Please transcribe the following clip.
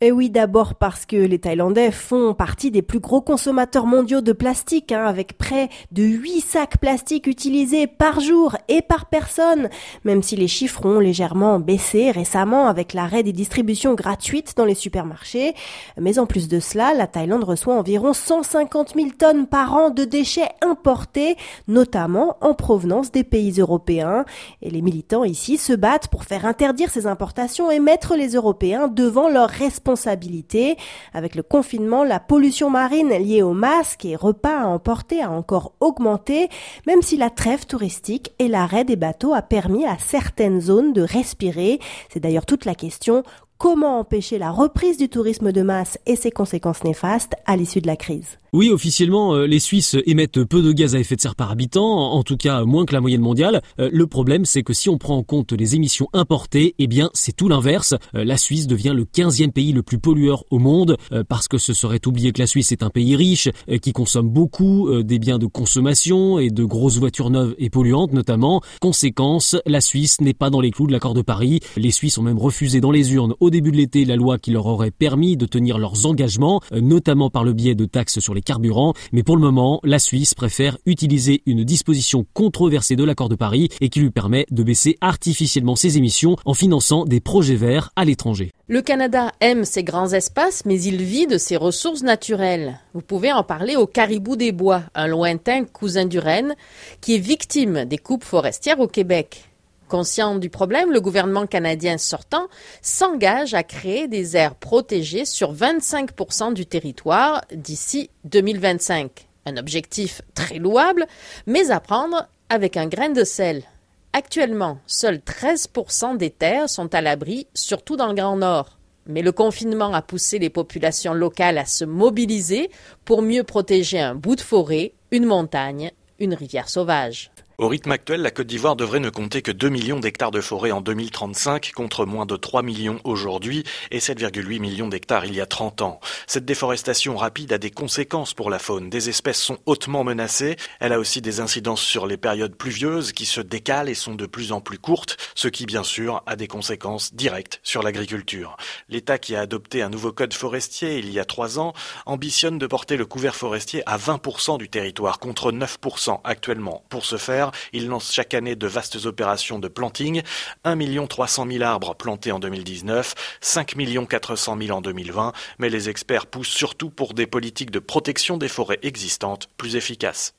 Et oui, d'abord parce que les Thaïlandais font partie des plus gros consommateurs mondiaux de plastique, hein, avec près de 8 sacs plastiques utilisés par jour et par personne, même si les chiffres ont légèrement baissé récemment avec l'arrêt des distributions gratuites dans les supermarchés. Mais en plus de cela, la Thaïlande reçoit environ 150 000 tonnes par an de déchets importés, notamment en provenance des pays européens. Et les militants ici se battent pour faire interdire ces importations et mettre les Européens devant leurs responsabilités responsabilité. Avec le confinement, la pollution marine liée aux masques et repas à emporter a encore augmenté, même si la trêve touristique et l'arrêt des bateaux a permis à certaines zones de respirer. C'est d'ailleurs toute la question. Comment empêcher la reprise du tourisme de masse et ses conséquences néfastes à l'issue de la crise? Oui, officiellement, euh, les Suisses émettent peu de gaz à effet de serre par habitant, en tout cas moins que la moyenne mondiale. Euh, le problème, c'est que si on prend en compte les émissions importées, eh bien, c'est tout l'inverse. Euh, la Suisse devient le 15e pays le plus pollueur au monde, parce que ce serait oublier que la Suisse est un pays riche, qui consomme beaucoup des biens de consommation et de grosses voitures neuves et polluantes notamment. Conséquence, la Suisse n'est pas dans les clous de l'accord de Paris. Les Suisses ont même refusé dans les urnes au début de l'été la loi qui leur aurait permis de tenir leurs engagements, notamment par le biais de taxes sur les carburants, mais pour le moment, la Suisse préfère utiliser une disposition controversée de l'accord de Paris et qui lui permet de baisser artificiellement ses émissions en finançant des projets verts à l'étranger. Le Canada aime ses grands espaces, mais il vit de ses ressources naturelles. Vous pouvez en parler au Caribou des Bois, un lointain cousin du Rennes, qui est victime des coupes forestières au Québec. Conscient du problème, le gouvernement canadien sortant s'engage à créer des aires protégées sur 25% du territoire d'ici 2025. Un objectif très louable, mais à prendre avec un grain de sel. Actuellement, seuls 13% des terres sont à l'abri, surtout dans le Grand Nord. Mais le confinement a poussé les populations locales à se mobiliser pour mieux protéger un bout de forêt, une montagne, une rivière sauvage. Au rythme actuel, la Côte d'Ivoire devrait ne compter que 2 millions d'hectares de forêt en 2035 contre moins de 3 millions aujourd'hui et 7,8 millions d'hectares il y a 30 ans. Cette déforestation rapide a des conséquences pour la faune. Des espèces sont hautement menacées. Elle a aussi des incidences sur les périodes pluvieuses qui se décalent et sont de plus en plus courtes, ce qui bien sûr a des conséquences directes sur l'agriculture. L'État qui a adopté un nouveau code forestier il y a trois ans ambitionne de porter le couvert forestier à 20% du territoire contre 9% actuellement. Pour ce faire, il lance chaque année de vastes opérations de planting. 1 300 000 arbres plantés en 2019, 5 400 000 en 2020, mais les experts poussent surtout pour des politiques de protection des forêts existantes plus efficaces.